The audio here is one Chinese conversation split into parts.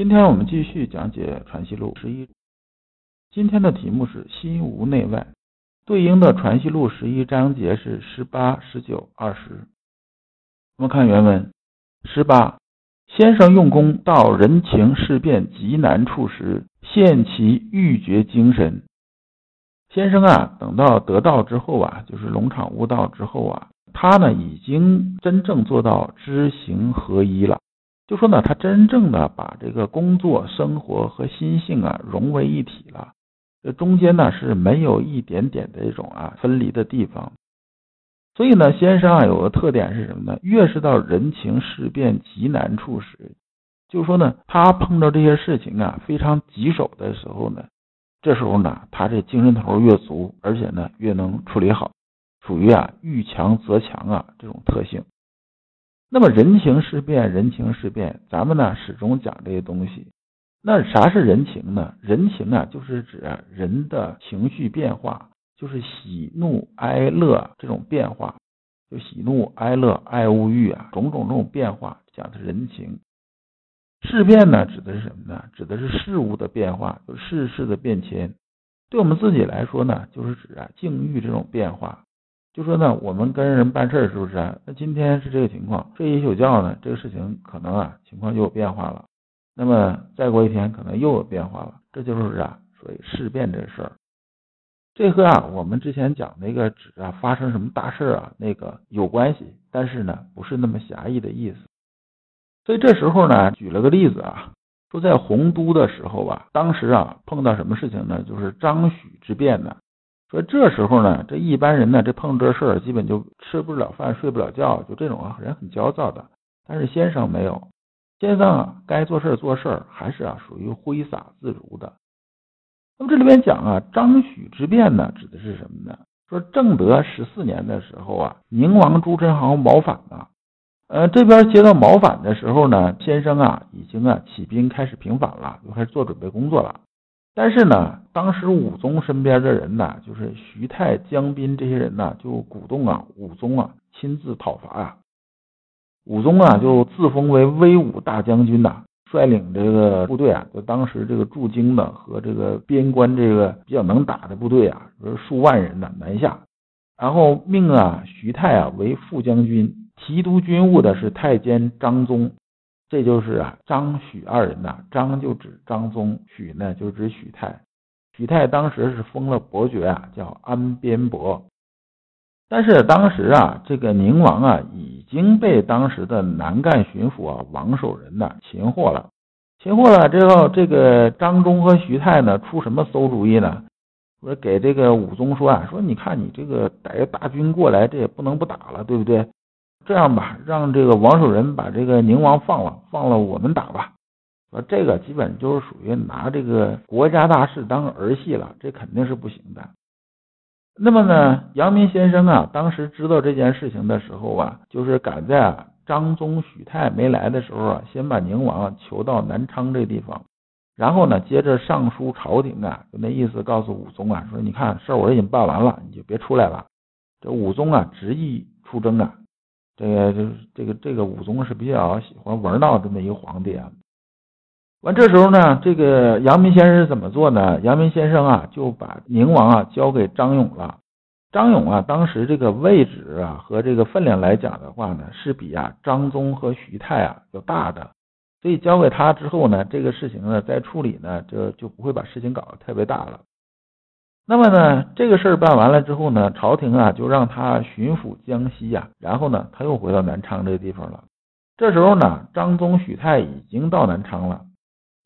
今天我们继续讲解《传习录》十一。今天的题目是“心无内外”，对应的《传习录》十一章节是十八、十九、二十。我们看原文：十八，先生用功到人情事变极难处时，现其欲绝精神。先生啊，等到得道之后啊，就是龙场悟道之后啊，他呢已经真正做到知行合一了。就说呢，他真正的把这个工作、生活和心性啊融为一体了。这中间呢是没有一点点的这种啊分离的地方。所以呢，先生啊有个特点是什么呢？越是到人情事变极难处时，就说呢，他碰到这些事情啊非常棘手的时候呢。这时候呢，他这精神头越足，而且呢越能处理好，属于啊遇强则强啊这种特性。那么人情事变，人情事变，咱们呢始终讲这些东西。那啥是人情呢？人情啊就是指人的情绪变化，就是喜怒哀乐这种变化，就喜怒哀乐、爱恶欲啊种种这种变化，讲的是人情。事变呢，指的是什么呢？指的是事物的变化，就世事的变迁。对我们自己来说呢，就是指啊境遇这种变化。就说呢，我们跟人办事儿是不是？那今天是这个情况，睡一宿觉呢，这个事情可能啊情况就有变化了。那么再过一天，可能又有变化了。这就是啊，所以事变这事儿。这和啊我们之前讲那个指啊发生什么大事啊那个有关系，但是呢不是那么狭义的意思。所以这时候呢，举了个例子啊，说在洪都的时候啊，当时啊碰到什么事情呢？就是张许之变呢。说这时候呢，这一般人呢，这碰这事儿，基本就吃不了饭，睡不了觉，就这种啊人很焦躁的。但是先生没有，先生啊该做事做事，还是啊属于挥洒自如的。那么这里边讲啊，张许之变呢，指的是什么呢？说正德十四年的时候啊，宁王朱宸濠谋反了。呃，这边接到谋反的时候呢，先生啊已经啊起兵开始平反了，就开始做准备工作了。但是呢，当时武宗身边的人呢，就是徐泰、江彬这些人呢，就鼓动啊武宗啊亲自讨伐呀。武宗啊就自封为威武大将军呐，率领这个部队啊，就当时这个驻京的和这个边关这个比较能打的部队啊，数万人呢南下，然后命啊徐泰啊为副将军。提督军务的是太监张宗，这就是啊张许二人呐。张就指张宗，许呢就指许泰。许泰当时是封了伯爵啊，叫安边伯。但是当时啊，这个宁王啊已经被当时的南赣巡抚啊王守仁呐擒获了。擒获了之后，这个张忠和徐泰呢出什么馊主意呢？说给这个武宗说啊，说你看你这个带着大军过来，这也不能不打了，对不对？这样吧，让这个王守仁把这个宁王放了，放了我们打吧。说这个基本就是属于拿这个国家大事当儿戏了，这肯定是不行的。那么呢，阳明先生啊，当时知道这件事情的时候啊，就是赶在啊张宗许泰没来的时候啊，先把宁王求到南昌这地方，然后呢，接着上书朝廷啊，就那意思告诉武宗啊，说你看事儿我已经办完了，你就别出来了。这武宗啊，执意出征啊。这个就是这个这个武宗是比较喜欢玩闹这么一个皇帝啊。完这时候呢，这个阳明先生是怎么做呢？阳明先生啊就把宁王啊交给张勇了。张勇啊当时这个位置啊和这个分量来讲的话呢，是比啊张宗和徐泰啊要大的。所以交给他之后呢，这个事情呢再处理呢，就就不会把事情搞得特别大了。那么呢，这个事儿办完了之后呢，朝廷啊就让他巡抚江西呀，然后呢他又回到南昌这个地方了。这时候呢，张宗、许泰已经到南昌了。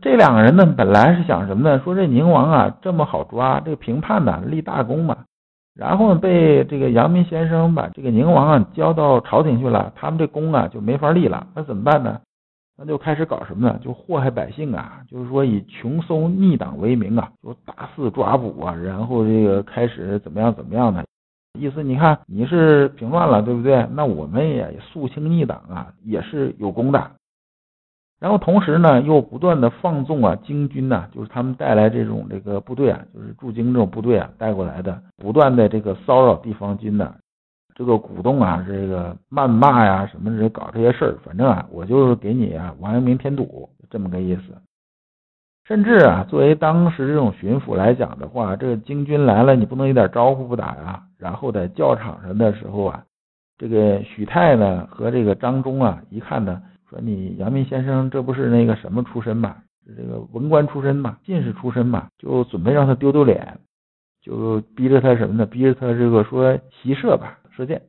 这两个人呢，本来是想什么呢？说这宁王啊这么好抓，这个平叛呢立大功嘛。然后呢被这个阳明先生把这个宁王啊交到朝廷去了，他们这功啊就没法立了。那怎么办呢？那就开始搞什么呢？就祸害百姓啊，就是说以穷搜逆党为名啊，就大肆抓捕啊，然后这个开始怎么样怎么样的意思？你看你是平乱了，对不对？那我们也肃清逆党啊，也是有功的。然后同时呢，又不断的放纵啊，京军呐，就是他们带来这种这个部队啊，就是驻京这种部队啊带过来的，不断的这个骚扰地方军呢。这个鼓动啊，这个谩骂呀，什么这搞这些事儿，反正啊，我就是给你啊王阳明添堵，这么个意思。甚至啊，作为当时这种巡抚来讲的话，这个京军来了，你不能一点招呼不打呀。然后在教场上的时候啊，这个许泰呢和这个张忠啊，一看呢，说你阳明先生这不是那个什么出身嘛，这个文官出身嘛，进士出身嘛，就准备让他丢丢脸，就逼着他什么呢？逼着他这个说袭射吧。射箭，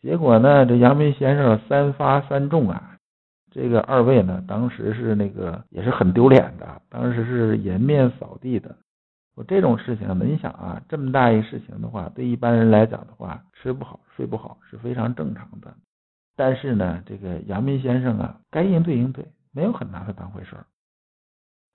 结果呢，这阳明先生三发三中啊！这个二位呢，当时是那个也是很丢脸的，当时是颜面扫地的。我这种事情，你想啊，这么大一事情的话，对一般人来讲的话，吃不好睡不好是非常正常的。但是呢，这个阳明先生啊，该应对应对，没有很拿他当回事儿。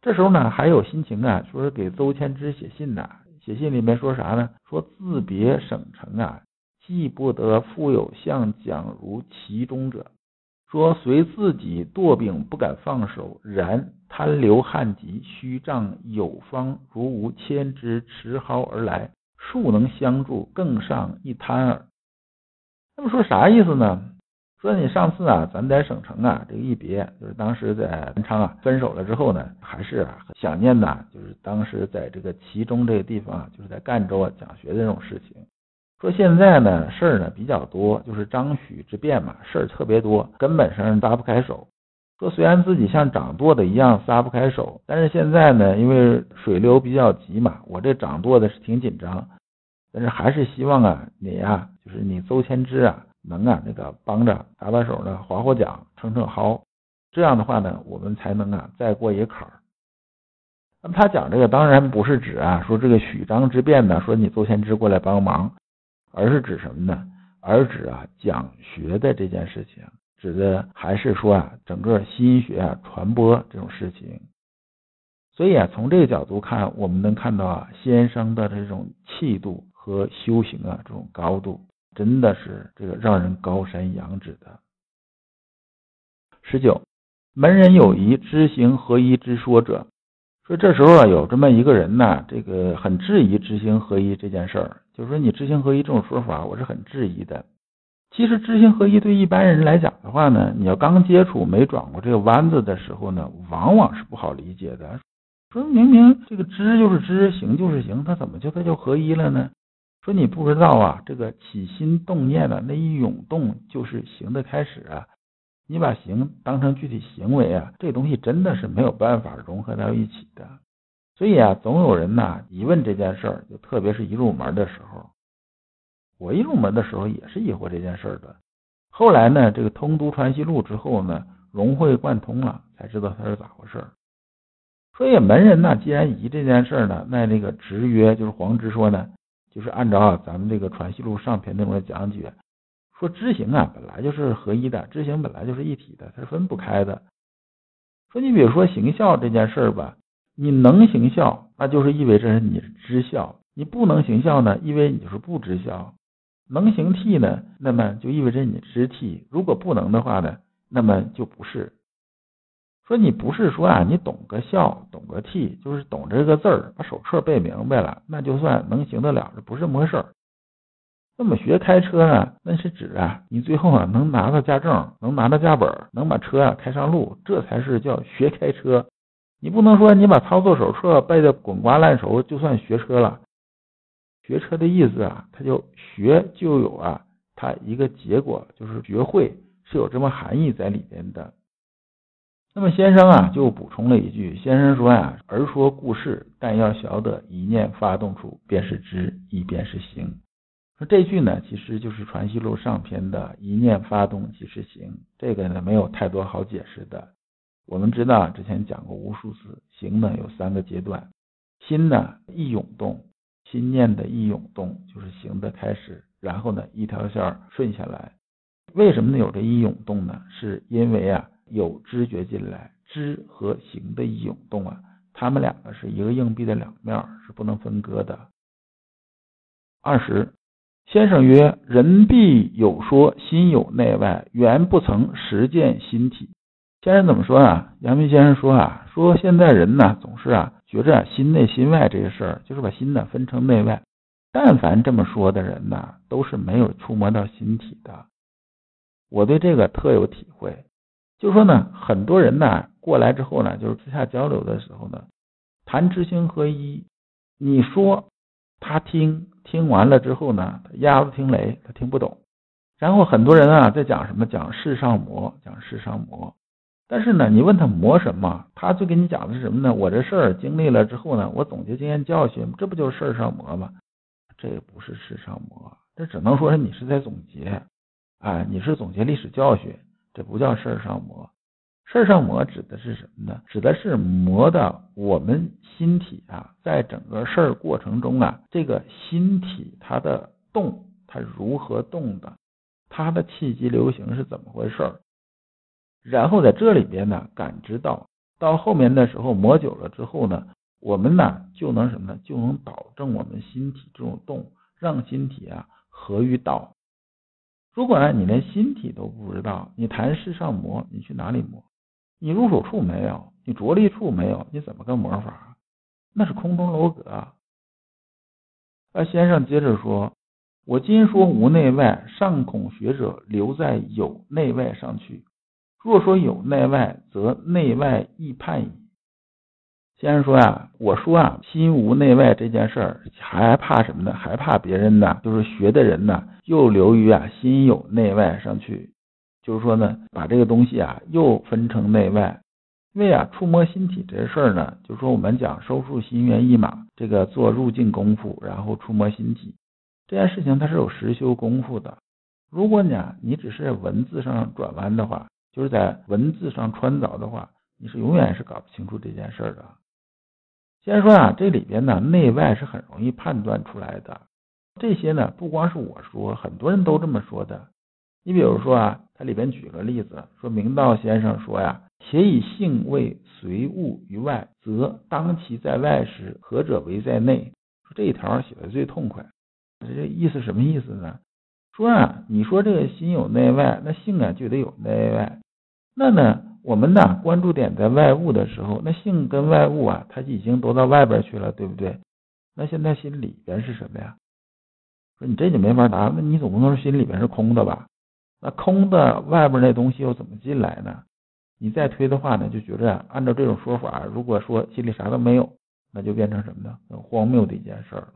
这时候呢，还有心情啊，说是给邹谦之写信呐，写信里面说啥呢？说自别省城啊。既不得复有相蒋如其中者，说随自己惰病不敢放手，然贪留汉籍，虚仗有方，如无牵之持蒿而来，庶能相助，更上一滩耳。那么说啥意思呢？说你上次啊，咱在省城啊，这个一别，就是当时在南昌啊分手了之后呢，还是啊想念呐，就是当时在这个其中这个地方啊，就是在赣州啊讲学的这种事情。说现在呢事儿呢比较多，就是张许之变嘛，事儿特别多，根本上撒不开手。说虽然自己像掌舵的一样撒不开手，但是现在呢，因为水流比较急嘛，我这掌舵的是挺紧张，但是还是希望啊你呀，就是你邹谦之啊，能啊那个帮着搭把手呢，划划桨，撑撑蒿，这样的话呢，我们才能啊再过一个坎儿。那么他讲这个当然不是指啊说这个许张之变呢，说你邹谦之过来帮忙。而是指什么呢？而指啊讲学的这件事情，指的还是说啊整个心学啊传播这种事情。所以啊从这个角度看，我们能看到啊先生的这种气度和修行啊这种高度，真的是这个让人高山仰止的。十九，门人有疑知行合一之说者，说这时候啊有这么一个人呢，这个很质疑知行合一这件事儿。就是说，你知行合一这种说法，我是很质疑的。其实，知行合一对一般人来讲的话呢，你要刚接触、没转过这个弯子的时候呢，往往是不好理解的。说明明这个知就是知，行就是行，它怎么就它就合一了呢？说你不知道啊，这个起心动念的那一涌动就是行的开始啊。你把行当成具体行为啊，这东西真的是没有办法融合到一起的。所以啊，总有人呐疑问这件事儿，就特别是一入门的时候。我一入门的时候也是疑惑这件事儿的。后来呢，这个通读传习录之后呢，融会贯通了，才知道它是咋回事儿。所以门人呢，既然疑这件事儿呢，那那个直曰就是黄直说呢，就是按照咱们这个传习录上篇内容的讲解，说知行啊本来就是合一的，知行本来就是一体的，它是分不开的。说你比如说行孝这件事儿吧。你能行孝，那就是意味着你是知孝；你不能行孝呢，意味你就是不知孝。能行悌呢，那么就意味着你知悌；如果不能的话呢，那么就不是。说你不是说啊，你懂个孝，懂个悌，就是懂这个字儿，把手册背明白了，那就算能行得了，这不是么事儿。那么学开车呢，那是指啊，你最后啊能拿到驾证，能拿到驾本，能把车啊开上路，这才是叫学开车。你不能说你把操作手册背的滚瓜烂熟就算学车了。学车的意思啊，它就学就有啊，它一个结果就是学会是有这么含义在里边的。那么先生啊就补充了一句，先生说呀，儿说故事，但要晓得一念发动处便是知，一便是行。说这句呢，其实就是传习录上篇的一念发动即是行，这个呢没有太多好解释的。我们知道啊，之前讲过无数次，行呢有三个阶段，心呢一涌动，心念的一涌动就是行的开始，然后呢一条线顺下来。为什么呢有这一涌动呢？是因为啊有知觉进来，知和行的一涌动啊，它们两个是一个硬币的两面，是不能分割的。二十，先生曰：人必有说心有内外，原不曾实见心体。先生怎么说啊？阳明先生说啊，说现在人呢总是啊觉着心内心外这个事儿，就是把心呢分成内外。但凡这么说的人呢，都是没有触摸到心体的。我对这个特有体会，就说呢，很多人呢过来之后呢，就是私下交流的时候呢，谈知行合一，你说他听听完了之后呢，鸭子听雷，他听不懂。然后很多人啊在讲什么，讲世上魔，讲世上魔。但是呢，你问他磨什么，他就跟你讲的是什么呢？我这事儿经历了之后呢，我总结经验教训，这不就是事儿上磨吗？这也不是事上磨，这只能说是你是在总结，哎，你是总结历史教训，这不叫事儿上磨。事儿上磨指的是什么呢？指的是磨的我们心体啊，在整个事儿过程中啊，这个心体它的动，它如何动的，它的气机流行是怎么回事儿。然后在这里边呢，感知到到后面的时候磨久了之后呢，我们呢就能什么呢？就能导正我们心体这种动，让心体啊合于道。如果呢你连心体都不知道，你谈世上磨，你去哪里磨？你入手处没有，你着力处没有，你怎么个磨法？那是空中楼阁。啊那先生接着说：“我今说无内外，尚恐学者留在有内外上去。”若说有内外，则内外亦判矣。先生说呀，我说啊，心无内外这件事儿，还怕什么呢？还怕别人呢？就是学的人呢，又流于啊心有内外上去，就是说呢，把这个东西啊又分成内外。因为啊，触摸心体这事儿呢，就说我们讲收束心猿意马，这个做入境功夫，然后触摸心体这件事情，它是有实修功夫的。如果你啊，你只是文字上转弯的话，就是在文字上穿凿的话，你是永远是搞不清楚这件事的。先说啊，这里边呢，内外是很容易判断出来的。这些呢，不光是我说，很多人都这么说的。你比如说啊，它里边举个例子，说明道先生说呀：“且以性为随物于外，则当其在外时，何者为在内？”说这一条写的最痛快。这意思什么意思呢？说啊，你说这个心有内外，那性啊就得有内外。那呢，我们呢关注点在外物的时候，那性跟外物啊，它已经都到外边去了，对不对？那现在心里边是什么呀？说你这就没法答，那你总不能说心里边是空的吧？那空的外边那东西又怎么进来呢？你再推的话呢，就觉着按照这种说法，如果说心里啥都没有，那就变成什么呢？很荒谬的一件事儿。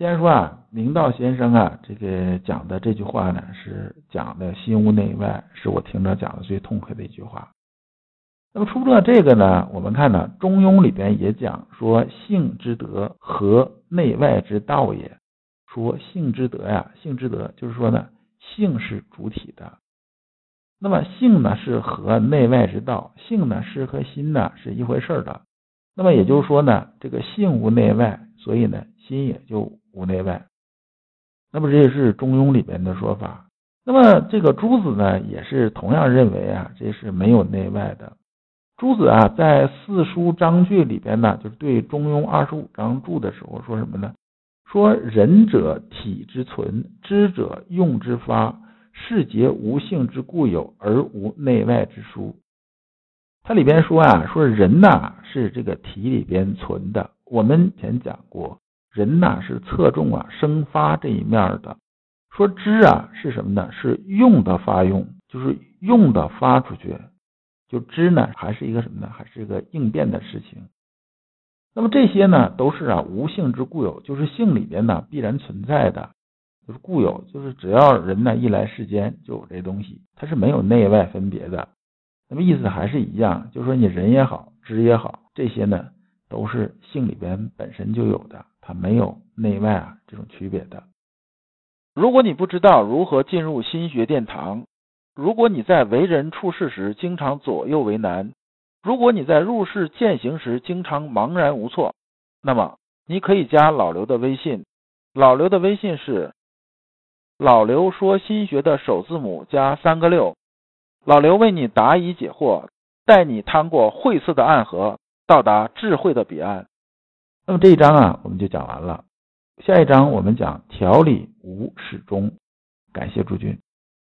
先说啊，明道先生啊，这个讲的这句话呢，是讲的心无内外，是我听着讲的最痛快的一句话。那么除了这个呢，我们看呢，《中庸》里边也讲说，性之德和内外之道也。说性之德呀，性之德就是说呢，性是主体的，那么性呢是和内外之道，性呢是和心呢是一回事的。那么也就是说呢，这个性无内外，所以呢，心也就。无内外，那么这也是中庸里边的说法。那么这个朱子呢，也是同样认为啊，这是没有内外的。朱子啊，在四书章句里边呢，就是对中庸二十五章注的时候说什么呢？说仁者体之存，知者用之发，是皆无性之固有，而无内外之殊。它里边说啊，说人呐是这个体里边存的。我们前讲过。人呐是侧重啊生发这一面的，说知啊是什么呢？是用的发用，就是用的发出去。就知呢还是一个什么呢？还是一个应变的事情。那么这些呢都是啊无性之固有，就是性里边呢必然存在的，就是固有，就是只要人呢一来世间就有这东西，它是没有内外分别的。那么意思还是一样，就是说你人也好，知也好，这些呢都是性里边本身就有的。没有内外啊这种区别的。如果你不知道如何进入心学殿堂，如果你在为人处事时经常左右为难，如果你在入世践行时经常茫然无措，那么你可以加老刘的微信。老刘的微信是老刘说心学的首字母加三个六。老刘为你答疑解惑，带你趟过晦涩的暗河，到达智慧的彼岸。那么这一章啊，我们就讲完了。下一章我们讲调理无始终。感谢诸君。